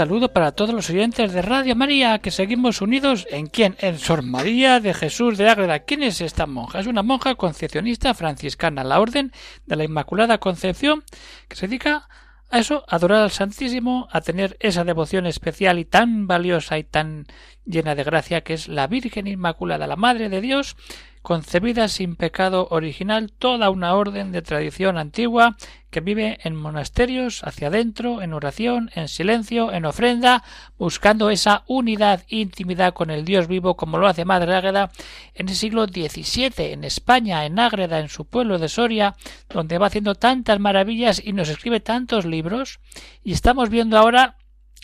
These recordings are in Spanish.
Saludo para todos los oyentes de Radio María, que seguimos unidos en quién? En Sor María de Jesús de Ágreda. ¿Quién es esta monja? Es una monja concepcionista franciscana, la Orden de la Inmaculada Concepción, que se dedica a eso, a adorar al Santísimo, a tener esa devoción especial y tan valiosa y tan llena de gracia que es la Virgen Inmaculada, la Madre de Dios, concebida sin pecado original, toda una orden de tradición antigua que vive en monasterios, hacia adentro, en oración, en silencio, en ofrenda, buscando esa unidad, intimidad con el Dios vivo, como lo hace Madre Ágreda en el siglo XVII, en España, en Ágreda, en su pueblo de Soria, donde va haciendo tantas maravillas y nos escribe tantos libros, y estamos viendo ahora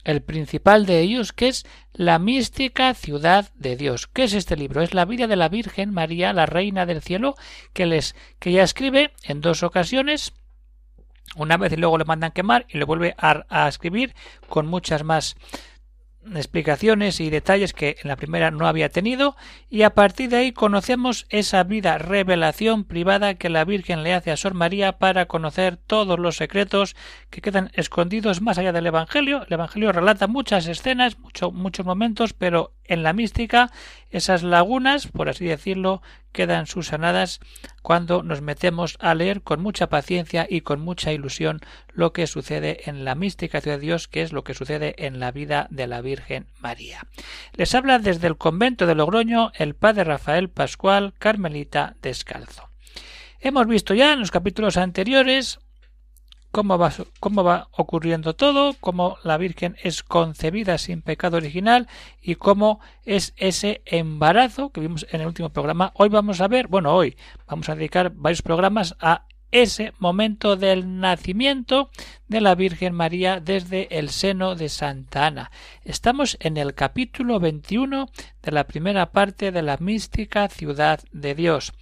el principal de ellos, que es La mística ciudad de Dios. ¿Qué es este libro? Es la vida de la Virgen María, la Reina del Cielo, que les, que ya escribe en dos ocasiones, una vez y luego le mandan quemar y le vuelve a escribir con muchas más explicaciones y detalles que en la primera no había tenido y a partir de ahí conocemos esa vida revelación privada que la Virgen le hace a Sor María para conocer todos los secretos que quedan escondidos más allá del Evangelio. El Evangelio relata muchas escenas, muchos momentos, pero en la mística esas lagunas, por así decirlo, quedan susanadas cuando nos metemos a leer con mucha paciencia y con mucha ilusión lo que sucede en la mística de Dios, que es lo que sucede en la vida de la Virgen María. Les habla desde el convento de Logroño el padre Rafael Pascual, Carmelita Descalzo. Hemos visto ya en los capítulos anteriores cómo va, ocurriendo todo, cómo la Virgen es concebida sin pecado original y cómo es ese embarazo que vimos en el último programa. Hoy vamos a ver, bueno, hoy vamos a dedicar varios programas a ese momento del nacimiento de la Virgen María desde el seno de Santa Ana. Estamos en el capítulo 21 de la primera parte de la mística ciudad de Dios.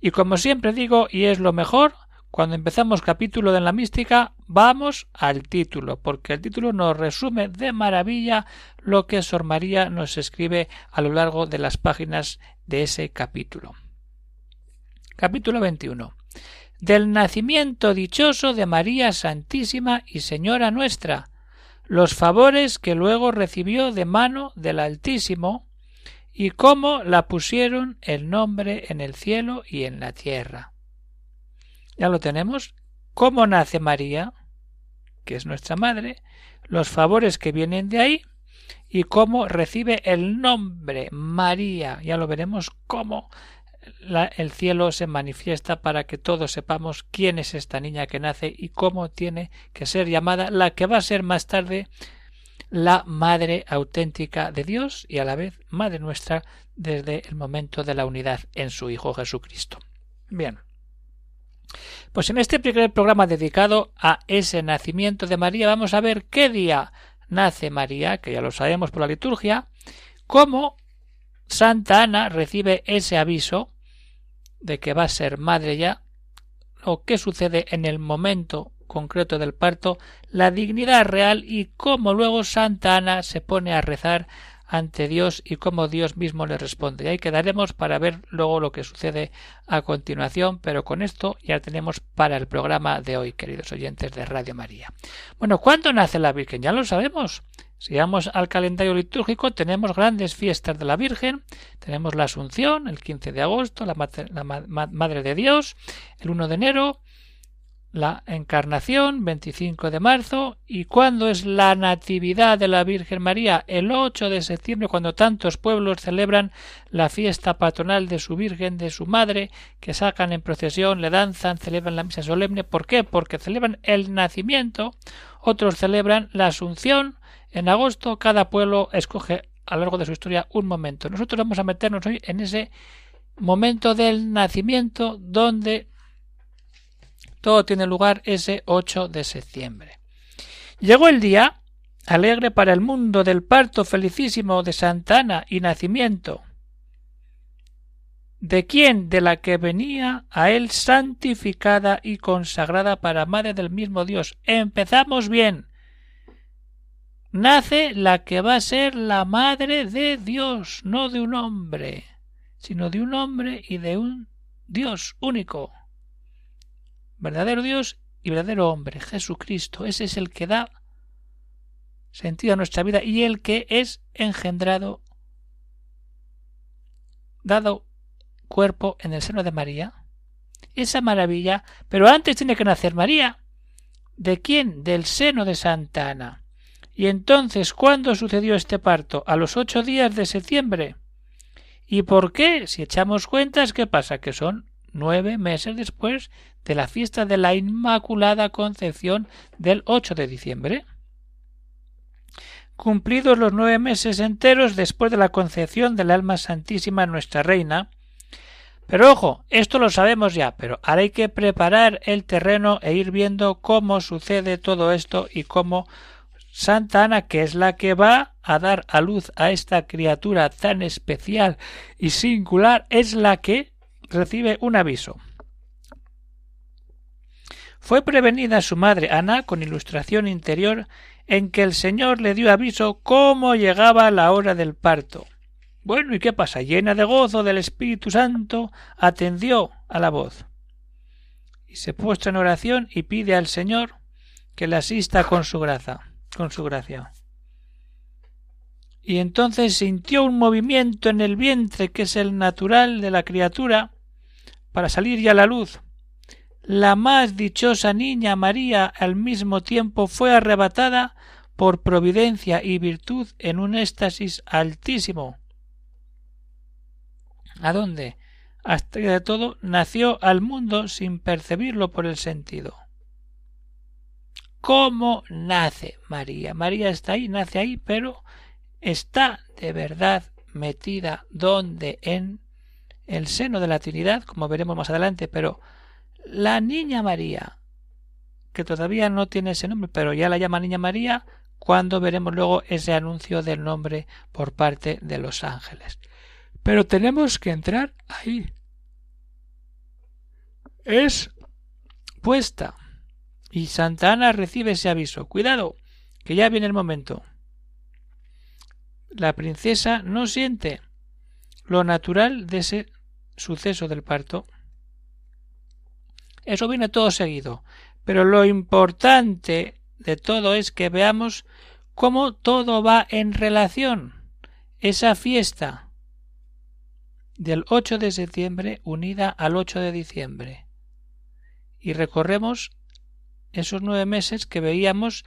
Y como siempre digo, y es lo mejor, cuando empezamos capítulo de la mística, vamos al título, porque el título nos resume de maravilla lo que Sor María nos escribe a lo largo de las páginas de ese capítulo. Capítulo 21. Del nacimiento dichoso de María Santísima y Señora nuestra, los favores que luego recibió de mano del Altísimo, y cómo la pusieron el nombre en el cielo y en la tierra ya lo tenemos. ¿Cómo nace María? que es nuestra madre, los favores que vienen de ahí y cómo recibe el nombre María. Ya lo veremos cómo el cielo se manifiesta para que todos sepamos quién es esta niña que nace y cómo tiene que ser llamada la que va a ser más tarde la madre auténtica de Dios y a la vez madre nuestra desde el momento de la unidad en su Hijo Jesucristo. Bien. Pues en este primer programa dedicado a ese nacimiento de María vamos a ver qué día nace María, que ya lo sabemos por la liturgia, cómo Santa Ana recibe ese aviso de que va a ser madre ya, o qué sucede en el momento concreto del parto, la dignidad real y cómo luego Santa Ana se pone a rezar ante Dios y cómo Dios mismo le responde. Y ahí quedaremos para ver luego lo que sucede a continuación, pero con esto ya tenemos para el programa de hoy, queridos oyentes de Radio María. Bueno, ¿cuándo nace la Virgen? Ya lo sabemos. Si vamos al calendario litúrgico, tenemos grandes fiestas de la Virgen, tenemos la Asunción, el 15 de agosto, la, Madre de Dios, el 1 de enero, la Encarnación, 25 de marzo, y cuándo es la Natividad de la Virgen María, el 8 de septiembre, cuando tantos pueblos celebran la fiesta patronal de su Virgen, de su Madre, que sacan en procesión, le danzan, celebran la misa solemne. ¿Por qué? Porque celebran el nacimiento, otros celebran la Asunción. En agosto cada pueblo escoge a lo largo de su historia un momento. Nosotros vamos a meternos hoy en ese momento del nacimiento donde todo tiene lugar ese 8 de septiembre. Llegó el día, alegre para el mundo, del parto felicísimo de Santa Ana y nacimiento. ¿De quién? De la que venía a él santificada y consagrada para madre del mismo Dios. Empezamos bien. Nace la que va a ser la madre de Dios, no de un hombre, sino de un hombre y de un Dios único. Verdadero Dios y verdadero hombre, Jesucristo. Ese es el que da sentido a nuestra vida y el que es engendrado, dado cuerpo en el seno de María. Esa maravilla, pero antes tiene que nacer María. ¿De quién? Del seno de Santa Ana. Y entonces, ¿cuándo sucedió este parto? A los ocho días de septiembre. ¿Y por qué? Si echamos cuentas, ¿qué pasa? Que son nueve meses después de la fiesta de la Inmaculada Concepción del 8 de diciembre. Cumplidos los nueve meses enteros después de la concepción del alma santísima nuestra reina, pero ojo, esto lo sabemos ya, pero ahora hay que preparar el terreno e ir viendo cómo sucede todo esto y cómo Santa Ana, que es la que va a dar a luz a esta criatura tan especial y singular, es la que recibe un aviso. Fue prevenida su madre Ana con ilustración interior en que el Señor le dio aviso cómo llegaba la hora del parto. Bueno, ¿y qué pasa? Llena de gozo del Espíritu Santo, atendió a la voz. Y se puesta en oración y pide al Señor que la asista con su gracia, con su gracia. Y entonces sintió un movimiento en el vientre que es el natural de la criatura para salir ya a la luz. La más dichosa niña María al mismo tiempo fue arrebatada por providencia y virtud en un éxtasis altísimo ¿A dónde? Hasta que de todo nació al mundo sin percibirlo por el sentido. ¿Cómo nace María? María está ahí, nace ahí, pero está de verdad metida donde en el seno de la Trinidad, como veremos más adelante, pero la niña María, que todavía no tiene ese nombre, pero ya la llama niña María, cuando veremos luego ese anuncio del nombre por parte de los ángeles. Pero tenemos que entrar ahí. Es puesta. Y Santa Ana recibe ese aviso. Cuidado, que ya viene el momento. La princesa no siente lo natural de ese suceso del parto. Eso viene todo seguido. Pero lo importante de todo es que veamos cómo todo va en relación. Esa fiesta del 8 de septiembre unida al 8 de diciembre. Y recorremos esos nueve meses que veíamos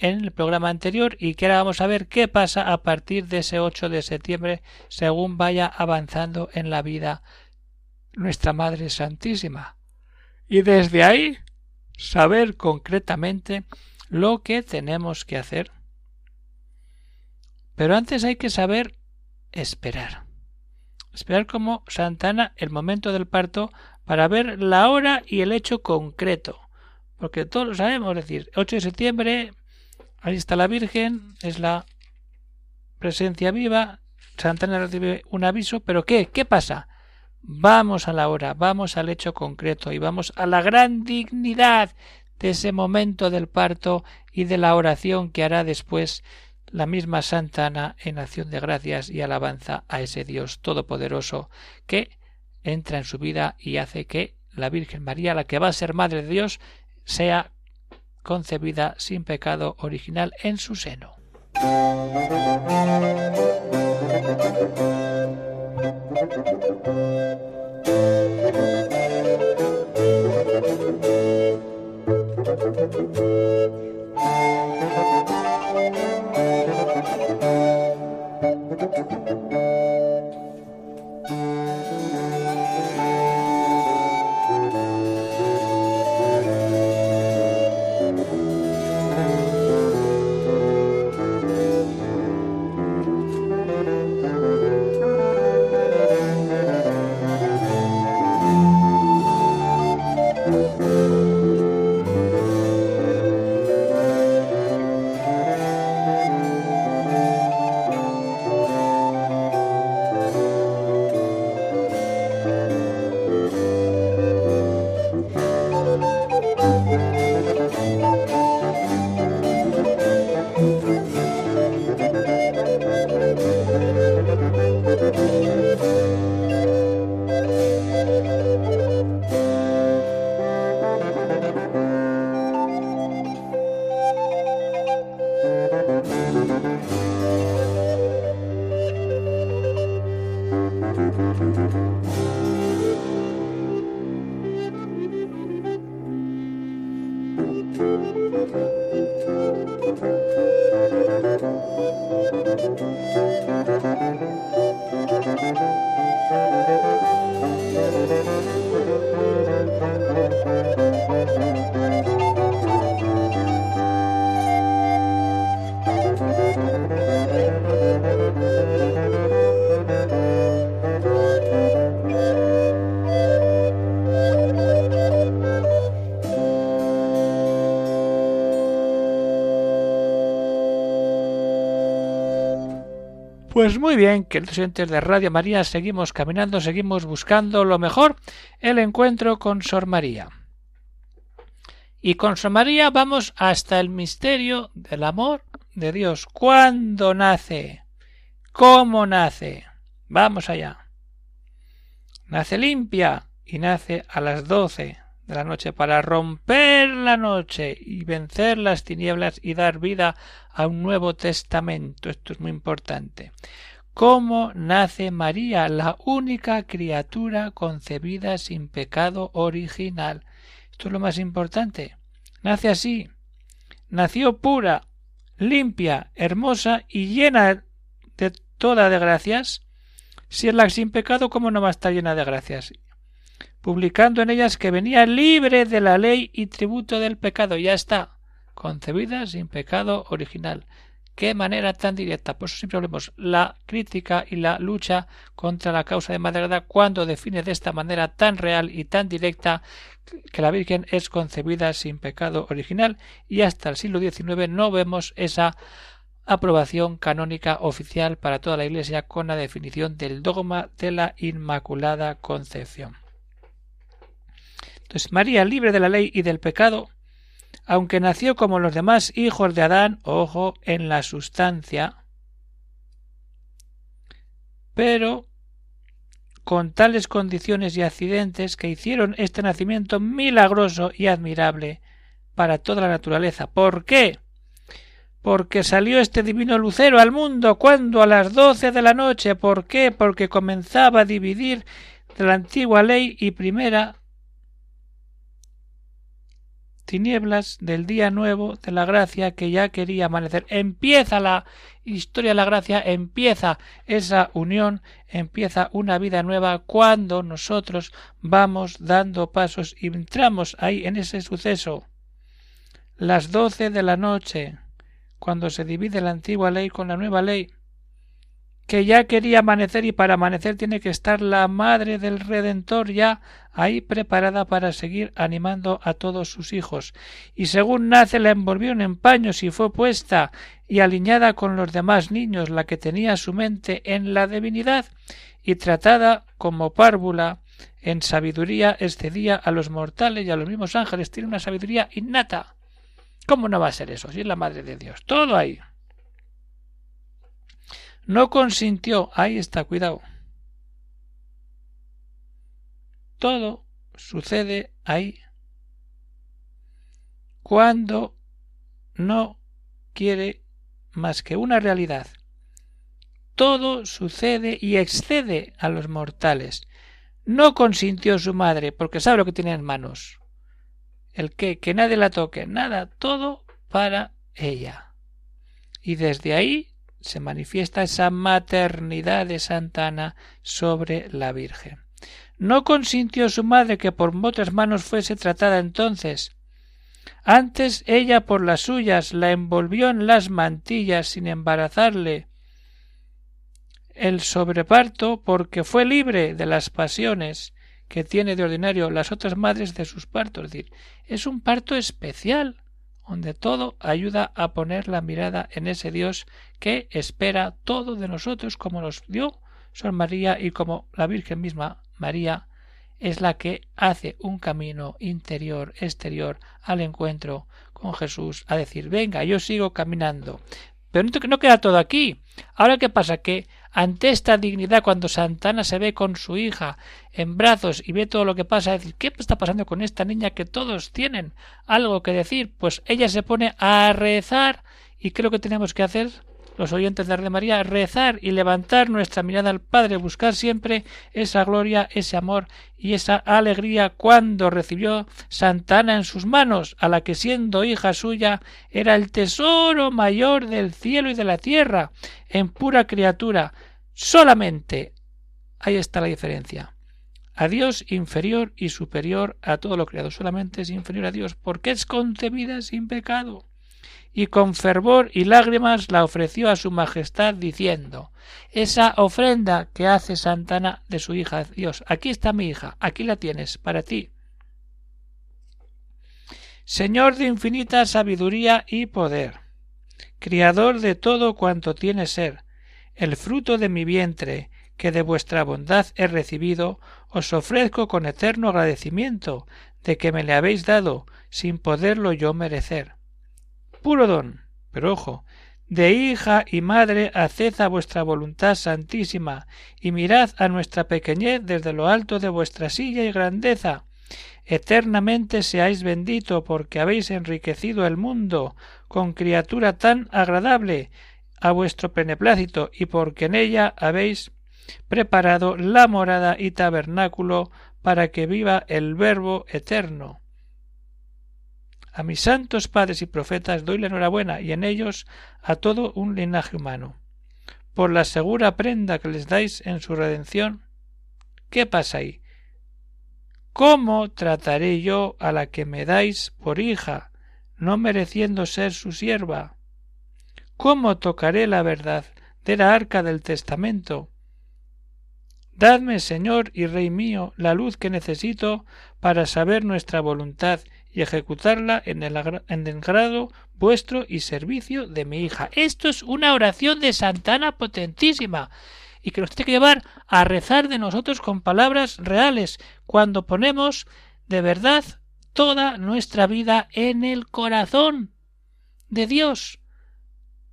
en el programa anterior y que ahora vamos a ver qué pasa a partir de ese 8 de septiembre según vaya avanzando en la vida nuestra Madre Santísima. Y desde ahí saber concretamente lo que tenemos que hacer. Pero antes hay que saber esperar esperar como Santana el momento del parto para ver la hora y el hecho concreto. Porque todos lo sabemos, es decir, 8 de septiembre, ahí está la Virgen, es la presencia viva, Santana recibe un aviso, pero ¿qué? ¿Qué pasa? Vamos a la hora, vamos al hecho concreto y vamos a la gran dignidad de ese momento del parto y de la oración que hará después la misma Santa Ana en acción de gracias y alabanza a ese Dios todopoderoso que entra en su vida y hace que la Virgen María, la que va a ser Madre de Dios, sea concebida sin pecado original en su seno. Pues muy bien, queridos oyentes de Radio María, seguimos caminando, seguimos buscando lo mejor, el encuentro con Sor María. Y con Sor María vamos hasta el misterio del amor de Dios. ¿Cuándo nace? ¿Cómo nace? Vamos allá. Nace limpia y nace a las doce de la noche para romper la noche y vencer las tinieblas y dar vida a un nuevo testamento. Esto es muy importante. ¿Cómo nace María, la única criatura concebida sin pecado original? Esto es lo más importante. Nace así. Nació pura, limpia, hermosa y llena de toda de gracias. Si es la sin pecado, ¿cómo no va a estar llena de gracias? Publicando en ellas que venía libre de la ley y tributo del pecado. Ya está, concebida sin pecado original. Qué manera tan directa. Por eso siempre hablemos la crítica y la lucha contra la causa de madre cuando define de esta manera tan real y tan directa que la Virgen es concebida sin pecado original y hasta el siglo XIX no vemos esa aprobación canónica oficial para toda la Iglesia con la definición del dogma de la Inmaculada Concepción. Entonces María, libre de la ley y del pecado, aunque nació como los demás hijos de Adán, ojo, en la sustancia, pero con tales condiciones y accidentes que hicieron este nacimiento milagroso y admirable para toda la naturaleza. ¿Por qué? Porque salió este divino lucero al mundo cuando a las doce de la noche. ¿Por qué? Porque comenzaba a dividir de la antigua ley y primera tinieblas del día nuevo de la gracia que ya quería amanecer. Empieza la historia de la gracia, empieza esa unión, empieza una vida nueva cuando nosotros vamos dando pasos y entramos ahí en ese suceso. Las doce de la noche, cuando se divide la antigua ley con la nueva ley, que ya quería amanecer y para amanecer tiene que estar la madre del Redentor ya ahí preparada para seguir animando a todos sus hijos. Y según nace la envolvió en paños y fue puesta y alineada con los demás niños la que tenía su mente en la divinidad y tratada como párvula en sabiduría excedía a los mortales y a los mismos ángeles. Tiene una sabiduría innata. ¿Cómo no va a ser eso? Si es la madre de Dios. Todo ahí. No consintió. Ahí está, cuidado. Todo sucede ahí cuando no quiere más que una realidad. Todo sucede y excede a los mortales. No consintió su madre, porque sabe lo que tiene en manos. El que, que nadie la toque, nada, todo para ella. Y desde ahí se manifiesta esa maternidad de Santa Ana sobre la Virgen. No consintió su madre que por otras manos fuese tratada entonces. Antes ella por las suyas la envolvió en las mantillas sin embarazarle el sobreparto porque fue libre de las pasiones que tiene de ordinario las otras madres de sus partos. Es decir, es un parto especial donde todo ayuda a poner la mirada en ese Dios que espera todo de nosotros como nos dio Sor María y como la Virgen misma, María, es la que hace un camino interior, exterior al encuentro con Jesús, a decir, venga, yo sigo caminando. Pero no queda todo aquí. Ahora qué pasa que ante esta dignidad, cuando Santana se ve con su hija en brazos y ve todo lo que pasa, decir, ¿qué está pasando con esta niña que todos tienen algo que decir? Pues ella se pone a rezar y creo que tenemos que hacer los oyentes de Radio María, rezar y levantar nuestra mirada al Padre, buscar siempre esa gloria, ese amor y esa alegría cuando recibió Santa Ana en sus manos, a la que siendo hija suya era el tesoro mayor del cielo y de la tierra, en pura criatura, solamente. Ahí está la diferencia. A Dios inferior y superior a todo lo creado, solamente es inferior a Dios, porque es concebida sin pecado y con fervor y lágrimas la ofreció a su majestad diciendo esa ofrenda que hace Santana de su hija Dios aquí está mi hija aquí la tienes para ti Señor de infinita sabiduría y poder Criador de todo cuanto tiene ser el fruto de mi vientre que de vuestra bondad he recibido, os ofrezco con eterno agradecimiento de que me le habéis dado, sin poderlo yo merecer puro don. Pero ojo, de hija y madre haced a vuestra voluntad santísima, y mirad a nuestra pequeñez desde lo alto de vuestra silla y grandeza. Eternamente seáis bendito, porque habéis enriquecido el mundo con criatura tan agradable a vuestro beneplácito, y porque en ella habéis preparado la morada y tabernáculo para que viva el Verbo eterno. A mis santos padres y profetas doy la enhorabuena y en ellos a todo un linaje humano. Por la segura prenda que les dais en su redención. ¿Qué pasa ahí? ¿Cómo trataré yo a la que me dais por hija, no mereciendo ser su sierva? ¿Cómo tocaré la verdad de la arca del testamento? Dadme, Señor y Rey mío, la luz que necesito para saber nuestra voluntad y ejecutarla en el, en el grado vuestro y servicio de mi hija. Esto es una oración de Santana potentísima y que nos tiene que llevar a rezar de nosotros con palabras reales cuando ponemos de verdad toda nuestra vida en el corazón de Dios.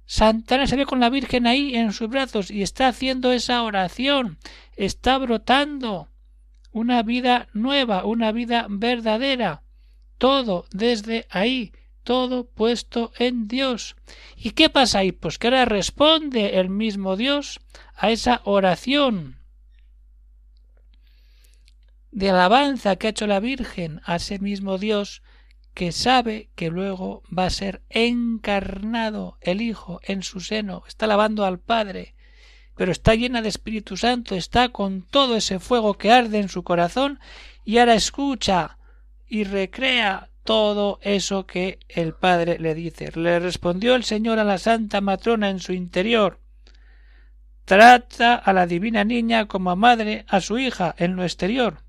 Santana se ve con la Virgen ahí en sus brazos y está haciendo esa oración, está brotando una vida nueva, una vida verdadera todo desde ahí, todo puesto en Dios. ¿Y qué pasa ahí? Pues que ahora responde el mismo Dios a esa oración de alabanza que ha hecho la Virgen a ese mismo Dios que sabe que luego va a ser encarnado el Hijo en su seno, está alabando al Padre, pero está llena de Espíritu Santo, está con todo ese fuego que arde en su corazón y ahora escucha y recrea todo eso que el padre le dice. Le respondió el Señor a la santa matrona en su interior. Trata a la divina niña como a madre a su hija en lo exterior,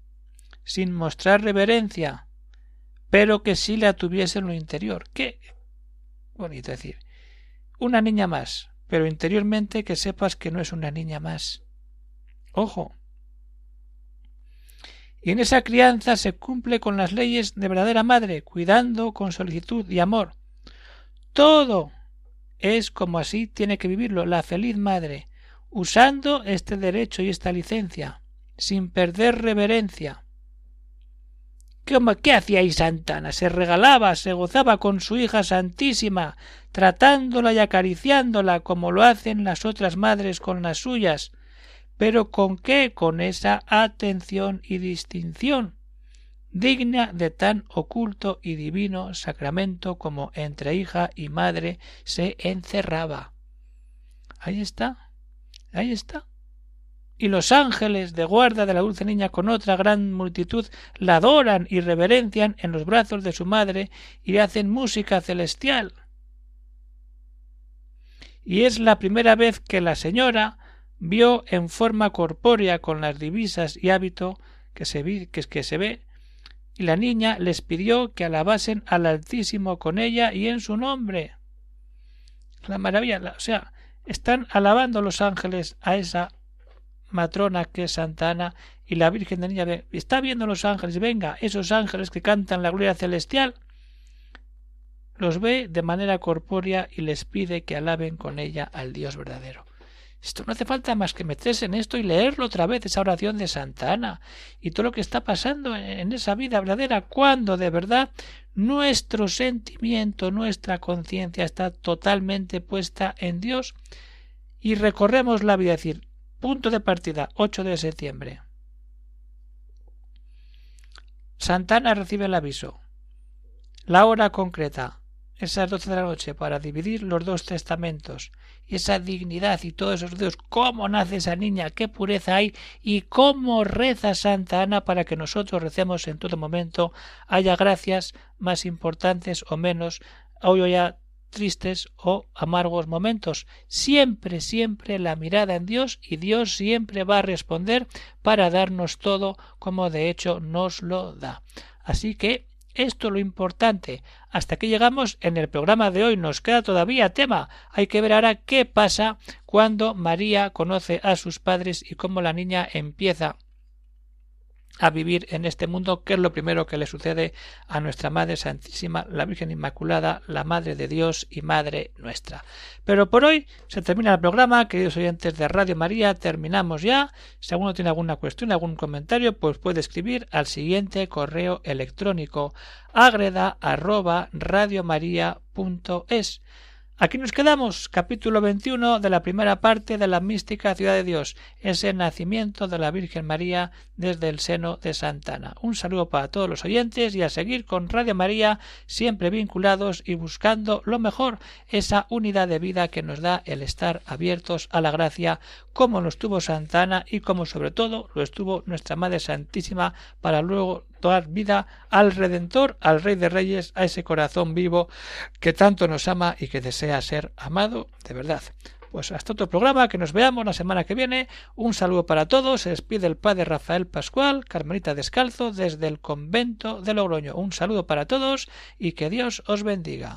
sin mostrar reverencia, pero que sí la tuviese en lo interior. Qué bonito decir. Una niña más, pero interiormente que sepas que no es una niña más. Ojo, y en esa crianza se cumple con las leyes de verdadera madre, cuidando con solicitud y amor. Todo es como así tiene que vivirlo la feliz madre, usando este derecho y esta licencia, sin perder reverencia. ¿Qué, hacía ahí Santana? Se regalaba, se gozaba con su hija santísima, tratándola y acariciándola como lo hacen las otras madres con las suyas, pero ¿con qué? Con esa atención y distinción digna de tan oculto y divino sacramento como entre hija y madre se encerraba. Ahí está, ahí está. Y los ángeles de guarda de la dulce niña con otra gran multitud la adoran y reverencian en los brazos de su madre y hacen música celestial. Y es la primera vez que la señora vio en forma corpórea con las divisas y hábito que se, vi, que, que se ve, y la niña les pidió que alabasen al Altísimo con ella y en su nombre. La maravilla, o sea, están alabando los ángeles a esa matrona que es Santa Ana y la Virgen de Niña está viendo los ángeles, venga, esos ángeles que cantan la gloria celestial, los ve de manera corpórea y les pide que alaben con ella al Dios verdadero. Esto no hace falta más que meterse en esto y leerlo otra vez, esa oración de Santa Ana y todo lo que está pasando en esa vida verdadera, cuando de verdad nuestro sentimiento, nuestra conciencia está totalmente puesta en Dios, y recorremos la vida, es decir, punto de partida 8 de septiembre. Santana recibe el aviso. La hora concreta, esas doce de la noche, para dividir los dos testamentos, esa dignidad y todos esos dedos, cómo nace esa niña, qué pureza hay, y cómo reza Santa Ana para que nosotros recemos en todo momento, haya gracias más importantes o menos, hoy ya tristes o amargos momentos. Siempre, siempre la mirada en Dios y Dios siempre va a responder para darnos todo como de hecho nos lo da. Así que esto es lo importante. Hasta que llegamos en el programa de hoy. Nos queda todavía tema. Hay que ver ahora qué pasa cuando María conoce a sus padres y cómo la niña empieza a vivir en este mundo, que es lo primero que le sucede a nuestra Madre Santísima, la Virgen Inmaculada, la Madre de Dios y Madre nuestra. Pero por hoy se termina el programa, queridos oyentes de Radio María, terminamos ya. Si alguno tiene alguna cuestión, algún comentario, pues puede escribir al siguiente correo electrónico agreda arroba. Aquí nos quedamos, capítulo 21 de la primera parte de la mística ciudad de Dios, ese nacimiento de la Virgen María desde el seno de Santana. Un saludo para todos los oyentes y a seguir con Radio María, siempre vinculados y buscando lo mejor, esa unidad de vida que nos da el estar abiertos a la gracia, como lo estuvo Santana y como sobre todo lo estuvo nuestra Madre Santísima para luego dar vida al Redentor, al Rey de Reyes, a ese corazón vivo que tanto nos ama y que desea ser amado de verdad. Pues hasta otro programa, que nos veamos la semana que viene. Un saludo para todos. Se despide el padre Rafael Pascual, Carmelita Descalzo, desde el convento de Logroño. Un saludo para todos y que Dios os bendiga.